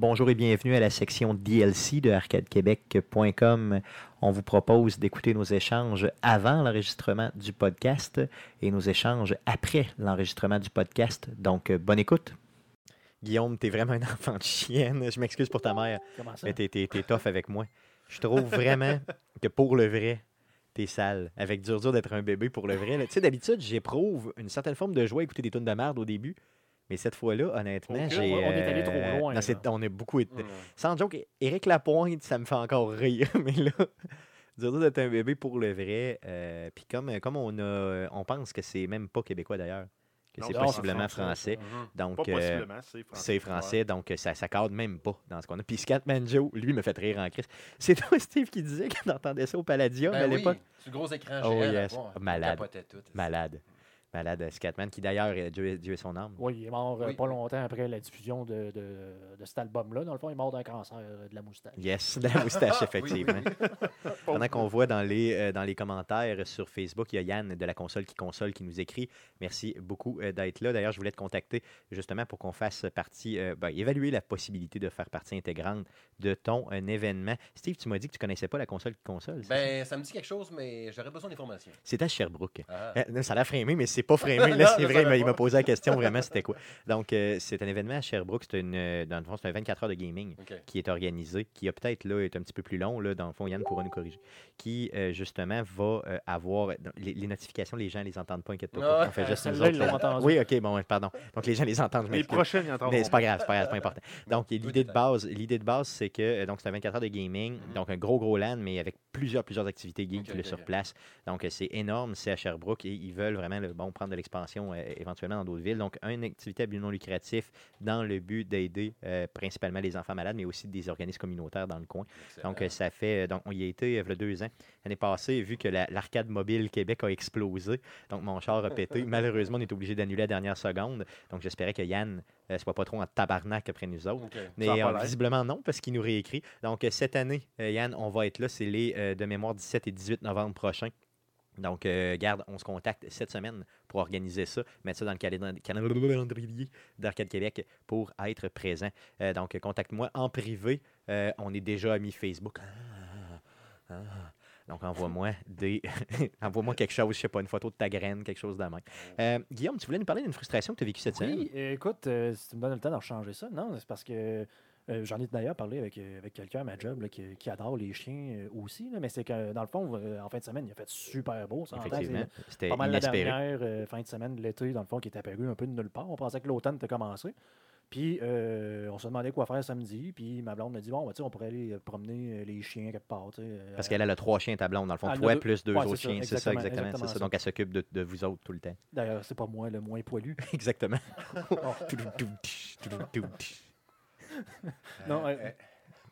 Bonjour et bienvenue à la section DLC de arcadequebec.com. On vous propose d'écouter nos échanges avant l'enregistrement du podcast et nos échanges après l'enregistrement du podcast. Donc, euh, bonne écoute. Guillaume, t'es vraiment un enfant de chienne. Je m'excuse pour ta mère, Comment ça? mais t'es, t'es- t'es tough avec moi. Je trouve vraiment que pour le vrai, t'es sale. Avec dur dur d'être un bébé pour le vrai. Tu sais, d'habitude, j'éprouve une certaine forme de joie à écouter des tonnes de merde au début. Mais cette fois-là, honnêtement, j'ai. on est allé trop euh, loin, non, on est beaucoup été. Ouais. Sans joke, Éric Lapointe, ça me fait encore rire. Mais là, dur d'être un bébé pour le vrai. euh, Puis comme, comme on a. On pense que c'est même pas québécois d'ailleurs. Que c'est possiblement français. français. Mhm. Donc, Pas euh, possiblement, c'est français. c'est français, donc ça ne cadre même pas dans ce qu'on a. Puis Scatman Joe, lui, me fait rire en crise. C'est toi, Steve, qui disait qu'on entendait ça au Palladium à Ben oui, l'époque? le gros écran Oh, géant. yes. Malade. tout. Malade. Malade, euh, Scatman, qui d'ailleurs, Dieu, Dieu est son âme. Oui, il est mort euh, Oui. pas longtemps après la diffusion de, de, de cet album-là. Dans le fond, il est mort d'un cancer euh, de la moustache. Yes, de la moustache, effectivement. oui, oui. Pendant qu'on voit dans les, euh, dans les commentaires sur Facebook, il y a Yann de la console qui console qui nous écrit. Merci beaucoup euh, d'être là. D'ailleurs, je voulais te contacter justement pour qu'on fasse partie, euh, ben, évaluer la possibilité de faire partie intégrante de ton euh, événement. Steve, tu m'as dit que tu connaissais pas la console qui console. ça? Ben, ça? me dit quelque chose, mais j'aurais besoin d'informations. C'est à Sherbrooke. Ah. Euh, ça l'a frémé, mais c'est pas frémé. Là, c'est vrai, il m'a- posé la question vraiment, c'était quoi. Donc, euh, c'est un événement à Sherbrooke. C'est une, euh, dans le fond, c'est un 24 heures de gaming qui est organisé, qui a peut-être là est un petit peu plus long, là, dans le fond, Yann pourra nous corriger, qui euh, justement va euh, avoir les, les notifications, les gens les entendent pas, inquiète-toi. Ah, on fait juste nous ils autres, l'ont entendu. Oui, ok, bon, pardon. Donc les gens les entendent. Les prochaines, il y en aura. Mais c'est pas grave, c'est pas grave, c'est pas important. Donc, l'idée de base, l'idée de base, c'est que donc c'est un 24 heures de gaming, Mhm. donc un gros gros LAN, mais avec plusieurs plusieurs activités geeks Ok, là, ok, sur place. Donc, euh, c'est énorme, c'est à Sherbrooke et ils veulent vraiment le, bon, prendre de l'expansion euh, éventuellement dans d'autres villes. Donc, une activité à but non lucratif dans le but d'aider euh, principalement les enfants malades, mais aussi des organismes communautaires dans le coin. Excellent. Donc, ça fait. Donc, on y a été il y a deux ans. L'année passée, vu que la- l'arcade mobile Québec a explosé, donc mon char a pété. Malheureusement, on est obligé d'annuler à la dernière seconde. Donc, j'espérais que Yann ne soit pas trop en tabarnak après nous autres. Mais euh, visiblement non, parce qu'il nous réécrit. Donc, euh, cette année, euh, Yann, on va être là. C'est les euh, de mémoire 17 et 18 novembre prochains. Donc, euh, garde, on se contacte cette semaine pour organiser ça, mettre ça dans le calendrier d'Arcade Québec pour être présent. Euh, donc, euh, contacte-moi en privé. Euh, on est déjà amis Facebook. Ah, ah. Donc, envoie-moi des. envoie-moi quelque chose, je sais pas, une photo de ta graine, quelque chose de même. Euh, Guillaume, tu voulais nous parler d'une frustration que tu as vécue cette semaine? Oui, écoute, euh, si tu me donnes le temps d'en changer ça, non, c'est parce que euh, j'en ai d'ailleurs parlé avec, euh, avec quelqu'un à ma job là, qui, qui adore les chiens aussi, là, mais c'est que dans le fond, en fin de semaine, il a fait super beau. ça, Effectivement, c'est c'était pas mal la inespéré. dernière euh, fin de semaine de l'été, dans le fond, qui est apparu un peu de nulle part. On pensait que l'automne était commencé. Puis, euh, on se demandait quoi faire samedi. Puis, ma blonde m'a dit Bon, ben, tu sais, on pourrait aller euh, promener euh, les chiens quelque part. euh, Parce qu'elle elle a trois chiens, ta blonde, dans le fond. Elle en toi, plus deux Ouais, autres chiens. C'est ça, exactement, exactement. C'est exactement ça. ça. Donc, elle s'occupe de, de vous autres tout le temps. D'ailleurs, c'est pas moi le moins poilu. Exactement. non, euh,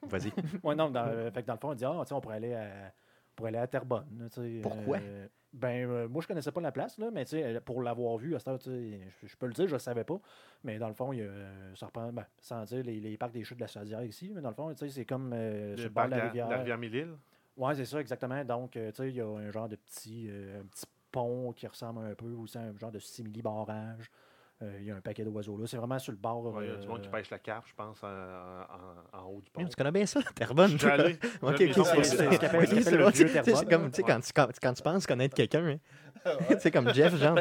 Vas-y. Ouais, non, dans, euh, fait que dans le fond, on dit, ah, tu sais, on pourrait aller à, pourrait aller à Terrebonne. Pourquoi? euh, ben, euh, moi, je connaissais pas la place, là, mais tu sais, euh, pour l'avoir vu à cette heure, je, je peux le dire, je ne savais pas. Mais dans le fond, il y a, euh, ça reprend, ben, sans dire les, les parcs des chutes de la Chaudière ici, mais dans le fond, tu sais, c'est comme euh, Le le bord de parc la de la rivière. rivière Mille-Îles. Ouais, c'est ça, exactement. Donc, euh, tu sais, il y a un genre de petit, euh, un petit pont qui ressemble un peu aussi à un genre de simili-barrage. Euh, Il y a un paquet d'oiseaux là. C'est vraiment sur le bord. Ouais, Il y a du monde qui euh, pêche la carpe, je pense, en, en- en haut du pont. Tu connais bien ça, Terrebonne? Je suis allé. Ok, c'est c'est c'est le vieux Terrebonne, C'est comme, tu sais, quand, tu- quand, quand tu penses connaître quelqu'un, hein. tu sais, comme Jeff, genre,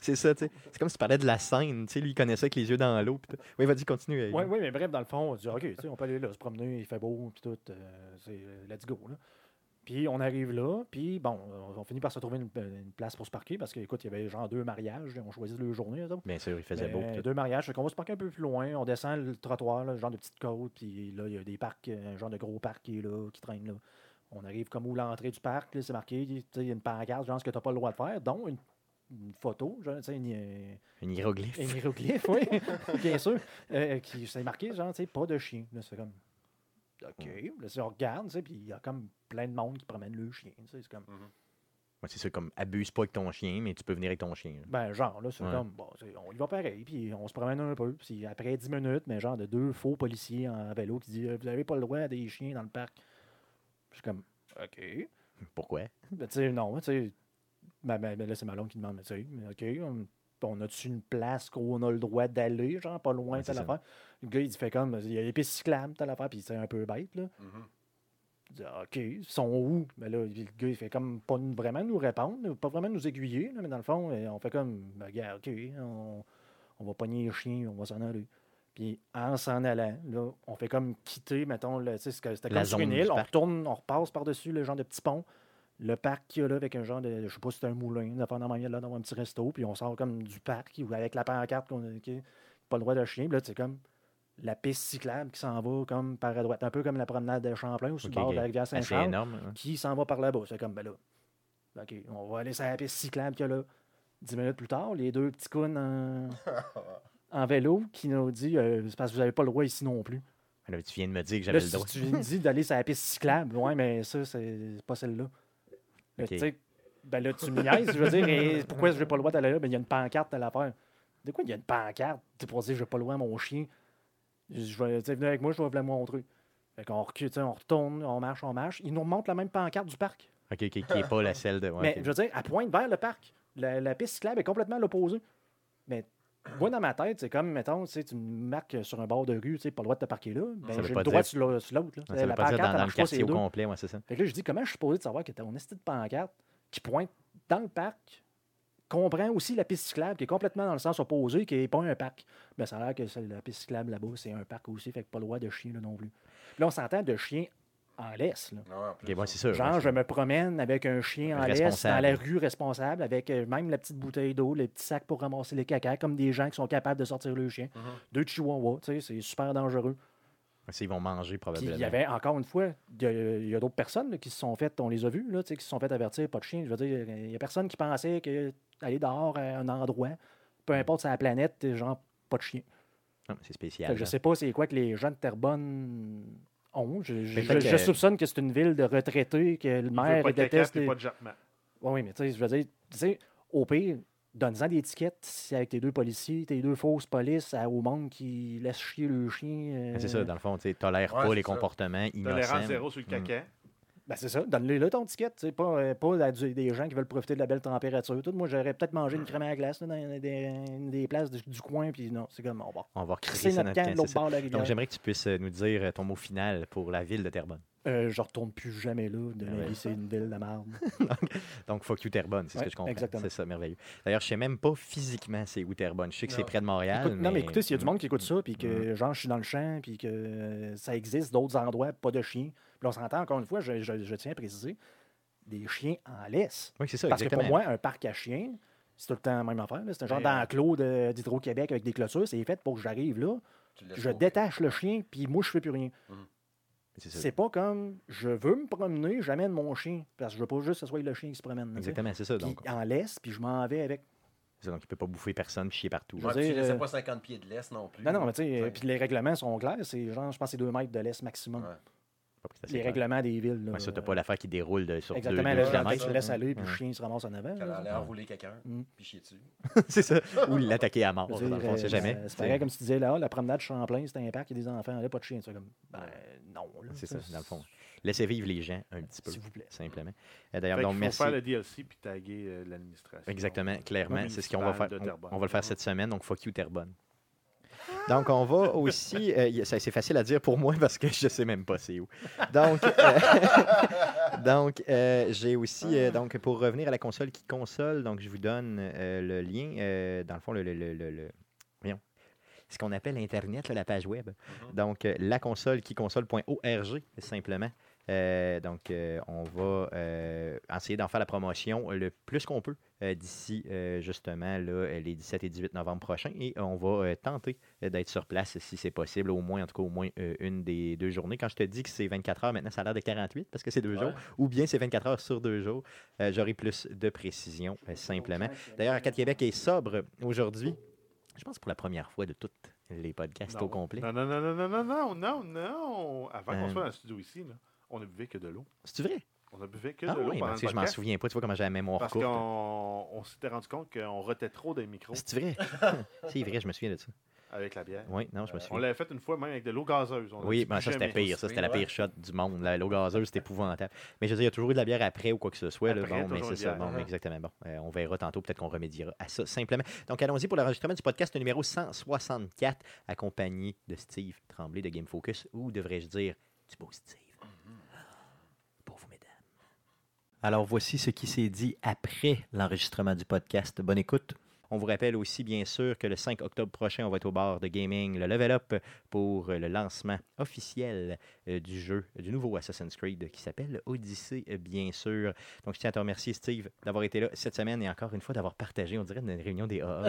c'est ça, tu sais. C'est comme si tu parlais de la scène, tu sais, lui, il connaissait avec les yeux dans l'eau. puis tout. Oui, vas-y, continue. Oui, oui, mais bref, dans le fond, on dit OK, tu sais, on peut aller là, se promener, il fait beau, puis tout, euh, c'est let's go. Là. Puis on arrive là, puis bon, on, finit par se trouver une, une place pour se parquer parce qu'écoute, il y avait genre deux mariages, on choisit le journée. eux autres. Bien sûr, il faisait beau. tout. deux mariages, fait qu'on va se parquer un peu plus loin, on descend le trottoir, là, genre de petite côte, puis là, il y a des parcs, un genre de gros parc qui est là, qui traîne là. On arrive comme où l'entrée du parc, là, c'est marqué, tu sais, il y a une pancarte, genre ce que tu n'as pas le droit de faire, dont une, une photo, genre, tu sais, une, euh, Un hiéroglyphe. un hiéroglyphe, oui, bien sûr. Euh, qui c'est marqué, genre, tu sais, pas de chien. Là, c'est comme. OK. Là, si on regarde, tu sais, puis il y a comme plein de monde qui promène le chien. tu sais, C'est comme. Ouais, c'est ça, comme abuse pas avec ton chien, mais tu peux venir avec ton chien. là. Ben, genre, là, c'est Ouais. comme. Bon, on y va pareil, puis on se promène un peu. Puis après 10 minutes, mais genre de deux faux policiers en vélo qui disent Vous avez pas le droit à des chiens dans le parc. Je suis comme. OK. Pourquoi? Ben, tu sais, non, tu sais. Ben, ben, ben, là, c'est Malone qui demande, tu sais, mais OK, on- on a-tu une place qu'on a le droit d'aller, genre pas loin, telle affaire? Le gars, il fait comme, il y a les pistes cyclables, telle affaire, puis c'est un peu bête, là. Il dit, Ah, OK, ils sont où? Mais là, le gars, il fait comme pas vraiment nous répondre, pas vraiment nous aiguiller, là, mais dans le fond, euh, on fait comme, ben, regarde, OK, on, on va pogner les chiens, on va s'en aller. Puis en s'en allant, là, on fait comme quitter, mettons, le- tu sais, c'est que c'était comme sur une île, on retourne, on repasse par-dessus le genre de petit pont, le parc qu'il y a là avec un genre de, je sais pas si c'est un moulin, une affaire dans la là, dans un petit resto, puis on sort comme du parc ou avec la pancarte qu'on a, OK, pas le droit de chien, puis là, c'est comme la piste cyclable qui s'en va comme par à droite, un peu comme la promenade de Champlain ou sur Ok, le bord de la rivière Saint-Charles énorme. hein. qui s'en va par là-bas. C'est comme, ben là, OK, on va aller sur la piste cyclable qu'il y a là. Dix minutes plus tard, les deux petits cons en, en vélo qui nous dit euh, c'est parce que vous n'avez pas le droit ici non plus. Là, tu viens de me dire que Là, j'avais le si droit. tu me dis d'aller sur la piste cyclable, ouais, mais ça, c'est pas celle-là. Tu sais, ben là, tu me niaises, je veux dire, et pourquoi je n'ai pas le droit d'aller là? Ben, il y a une pancarte à l'affaire. De quoi il y a une pancarte? Tu pour dire, je n'ai pas le droit à mon chien. Je vais, venez avec moi, je vais vous la montrer. Fait qu'on recule, on retourne, on marche, on marche. Ils nous remontent la même pancarte du parc. OK, qui n'est pas la celle de. ouais, Mais je veux dire, elle pointe vers le parc. La, la piste cyclable est complètement à l'opposé. Mais moi, dans ma tête, c'est comme, mettons, tu tu me marques sur un bord de rue, tu pas le droit de te parquer là. Ben, j'ai le droit dire- sur l'au- sur l'autre. Ça veut La pas dire dans, le quartier au complet, ouais, c'est ça. Fait que là, je dis, comment je suis supposé de savoir que ton esti de pancarte qui pointe dans le parc comprend aussi la piste cyclable qui est complètement dans le sens opposé, qui n'est pas un parc? Ben, ça a l'air que la piste cyclable là-bas, c'est un parc aussi, fait que pas le droit de chien là, non plus. Puis là, on s'entend de chien en laisse. Là. Ouais, ouais, c'est ça. Genre, ouais, je me promène avec un chien en laisse dans la rue responsable, avec euh, même la petite bouteille d'eau, les petits sacs pour ramasser les caca, comme des gens qui sont capables de sortir le chien. Mhm. Deux chihuahuas, tu sais, c'est super dangereux. Ils vont manger probablement. il y avait, encore une fois, il y a, il y a d'autres personnes là, qui se sont faites, on les a vus, là, tu sais, qui se sont fait avertir, pas de chien. Je veux dire, il y a personne qui pensait que aller dehors à un endroit, peu importe sur la planète, genre, pas de chien. Non, c'est Fait spécial. que je hein. sais pas c'est quoi que les gens de Terrebonne ont. Je, soupçonne que c'est une ville de retraités, que le maire pas de déteste. les- pas de jappement. Oui, oui, mais tu sais, je veux dire, tu sais, au pire, donne-en des étiquettes si avec tes deux policiers, tes deux fausses polices à- au monde qui laisse chier le chien. euh, Mais C'est ça, dans le fond, tu sais, tolère Ouais, pas les ça. comportements Tolérance innocents. zéro sur le caca. Ben c'est ça, donne-le là, ton ticket, sais, pas, euh, pas des gens qui veulent profiter de la belle température. Tout, moi, j'aurais peut-être mangé une crème à la glace là, dans des, des places du, du coin, puis non, c'est comme, on va On va crisser notre notre camp c'est bord de la. Donc, j'aimerais que tu puisses euh, nous dire euh, ton mot final pour la ville de Terrebonne. Euh, je retourne plus jamais là, de Ouais. c'est une ville de merde. Donc, fuck you Terrebonne, c'est ce que je comprends. exactement. C'est ça, merveilleux. D'ailleurs, je sais même pas physiquement c'est où Terrebonne. Je sais que c'est près de Montréal. Écoute, non, mais écoutez, s'il y a du monde qui écoute ça, puis Mm. que genre je suis dans le champ, puis que ça existe d'autres endroits, pas de chiens. Puis on s'entend encore une fois, je, je- je tiens à préciser, des chiens en laisse. Oui, c'est ça, Parce que pour moi, un parc à chiens, c'est tout le temps la même affaire. là. C'est un genre Ben, euh, d'enclos de- d'Hydro-Québec avec des clôtures. C'est fait pour que j'arrive là, je détache le chien, puis moi, je fais plus rien. C'est ça. C'est pas comme je veux me promener, j'amène mon chien. Parce que je veux pas juste que ce soit le chien qui se promène. Exactement, c'est ça. Donc, en laisse, puis je m'en vais avec. c'est ça, donc il peut pas bouffer personne, chier partout. Je Ouais, laissais euh, pas 50 pieds de laisse non plus. Non, non, mais tu sais, puis les règlements sont clairs. C'est genre, je pense, que c'est 2 mètres de laisse maximum. Ouais. Pas que c'est assez Les règlements des villes. Là, Ouais, ça, t'as pas l'affaire qui déroule de, sur deux, Exactement, deux là, kilomètres. tu le laisses aller, puis le chien se ramasse en avant. Qu'elle là. allait enrouler quelqu'un, Mm. puis chier dessus. c'est ça. Ou l'attaquer à mort. Veux Dans le dire, fond, on sait euh, jamais. C'est pareil comme si tu disais là, la promenade Champlain, c'était un parc, il y a des enfants, là, pas de chien. Tu comme, ben non. C'est ça, dans le fond. Laissez vivre les gens un petit peu, S'il vous plaît. simplement. Euh, D'ailleurs, donc, merci. faire le DLC puis taguer euh, l'administration. Exactement, clairement. C'est ce qu'on va faire. on va le faire cette semaine, donc fuck you Terrebonne. Donc, on va aussi. euh, c'est facile à dire pour moi parce que je sais même pas c'est où. Donc, euh, donc euh, j'ai aussi. donc, pour revenir à la console qui console, donc je vous donne le lien. dans le fond, le. le. Ce qu'on appelle Internet, là, la page web. Mhm. Donc, euh, la console qui console.org, simplement. Euh, donc, euh, on va euh, essayer d'en faire la promotion le plus qu'on peut d'ici justement là, les 17 et 18 novembre prochains. Et on va tenter d'être sur place si c'est possible, au moins, en tout cas, au moins une des deux journées. Quand je te dis que c'est 24 heures, maintenant, ça a l'air de 48 parce que c'est deux jours, ou bien c'est 24 heures sur deux jours. J'aurai plus de précision simplement. D'ailleurs, Arcade Québec est sobre aujourd'hui. Je pense pour la première fois de toutes les podcasts non. au complet. Non, non, non, non, non, non, non, non, avant qu'on soit dans le studio ici. Là on ne buvait que de l'eau. C'est vrai? On ne buvait que Ah de l'eau oui, pendant ben, le je m'en souviens pas. Tu vois comment j'ai la mémoire Parce courte. qu'on on s'était rendu compte qu'on rotait trop des micros. C'est vrai? c'est vrai, je me souviens de ça. avec la bière. Oui, non, je me On souviens. l'avait fait une fois même avec de l'eau gazeuse. On Oui, dit ben ça c'était pire, ça c'était la pire shot du monde. L'eau gazeuse, c'était épouvantable. Mais je veux dire, il y a toujours eu de la bière après ou quoi que ce soit. là. Bon, mais c'est ça. bière. Bon, Mhm. exactement. Bon, euh, on verra tantôt, peut-être qu'on remédiera à ça simplement. Donc allons-y pour l'enregistrement du podcast numéro 164, accompagné de Steve Tremblay de Game Focus, ou devrais-je dire du beau Steve. Pour vous, mesdames. Alors voici ce qui s'est dit après l'enregistrement du podcast. Bonne écoute. On vous rappelle aussi, bien sûr, que le 5 octobre prochain, on va être au bar de gaming, le Level Up, pour le lancement officiel euh, du jeu, du nouveau Assassin's Creed qui s'appelle Odyssey, euh, bien sûr. Donc, je tiens à te remercier, Steve, d'avoir été là cette semaine et encore une fois d'avoir partagé, on dirait, une réunion des AA,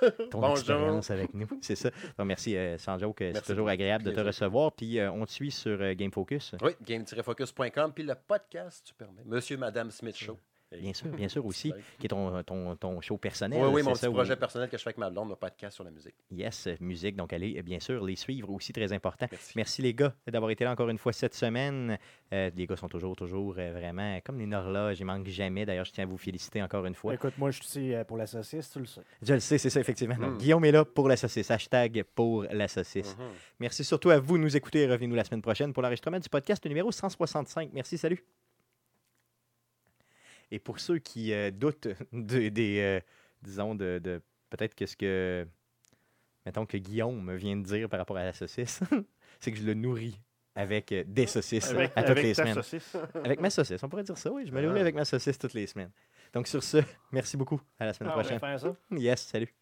ton Bonjour. expérience avec nous. C'est ça. Donc, merci, euh, joke, euh, c'est toujours agréable de te Plaisir. recevoir. Puis, euh, on te suit sur euh, Game Focus. Oui, game-focus.com, puis le podcast, tu permets. Monsieur, Madame Smith Show. Bien sûr, bien sûr aussi, qui est ton, ton, ton show personnel. Oui, oui, c'est mon petit projet personnel que je fais avec ma blonde, le podcast sur la musique. Yes, musique. Donc, allez, bien sûr, les suivre aussi, très important. Merci. Merci les gars d'avoir été là encore une fois cette semaine. Euh, les gars sont toujours, toujours euh, vraiment comme les horloges. Ils manquent jamais. D'ailleurs, je tiens à vous féliciter encore une fois. Écoute, moi, je suis ici euh, pour la saucisse, tu le sais. Je le sais, c'est ça, effectivement. Donc, Mm. Guillaume est là pour la saucisse. Hashtag pour la saucisse. Mhm. Merci surtout à vous de nous écouter. Revenez-nous la semaine prochaine pour l'enregistrement du podcast numéro 165. Merci, salut. Et pour ceux qui euh, doutent de- des, euh, disons, de, de- peut-être que ce que, mettons que Guillaume vient de dire par rapport à la saucisse, c'est que je le nourris avec euh, des saucisses Avec, à toutes avec les ta semaines. saucisse. Avec ma saucisse, on pourrait dire ça, oui. Je me Ah. nourris avec ma saucisse toutes les semaines. Donc sur ce, merci beaucoup. À la semaine Ah, on va prochaine. faire ça. Yes, salut.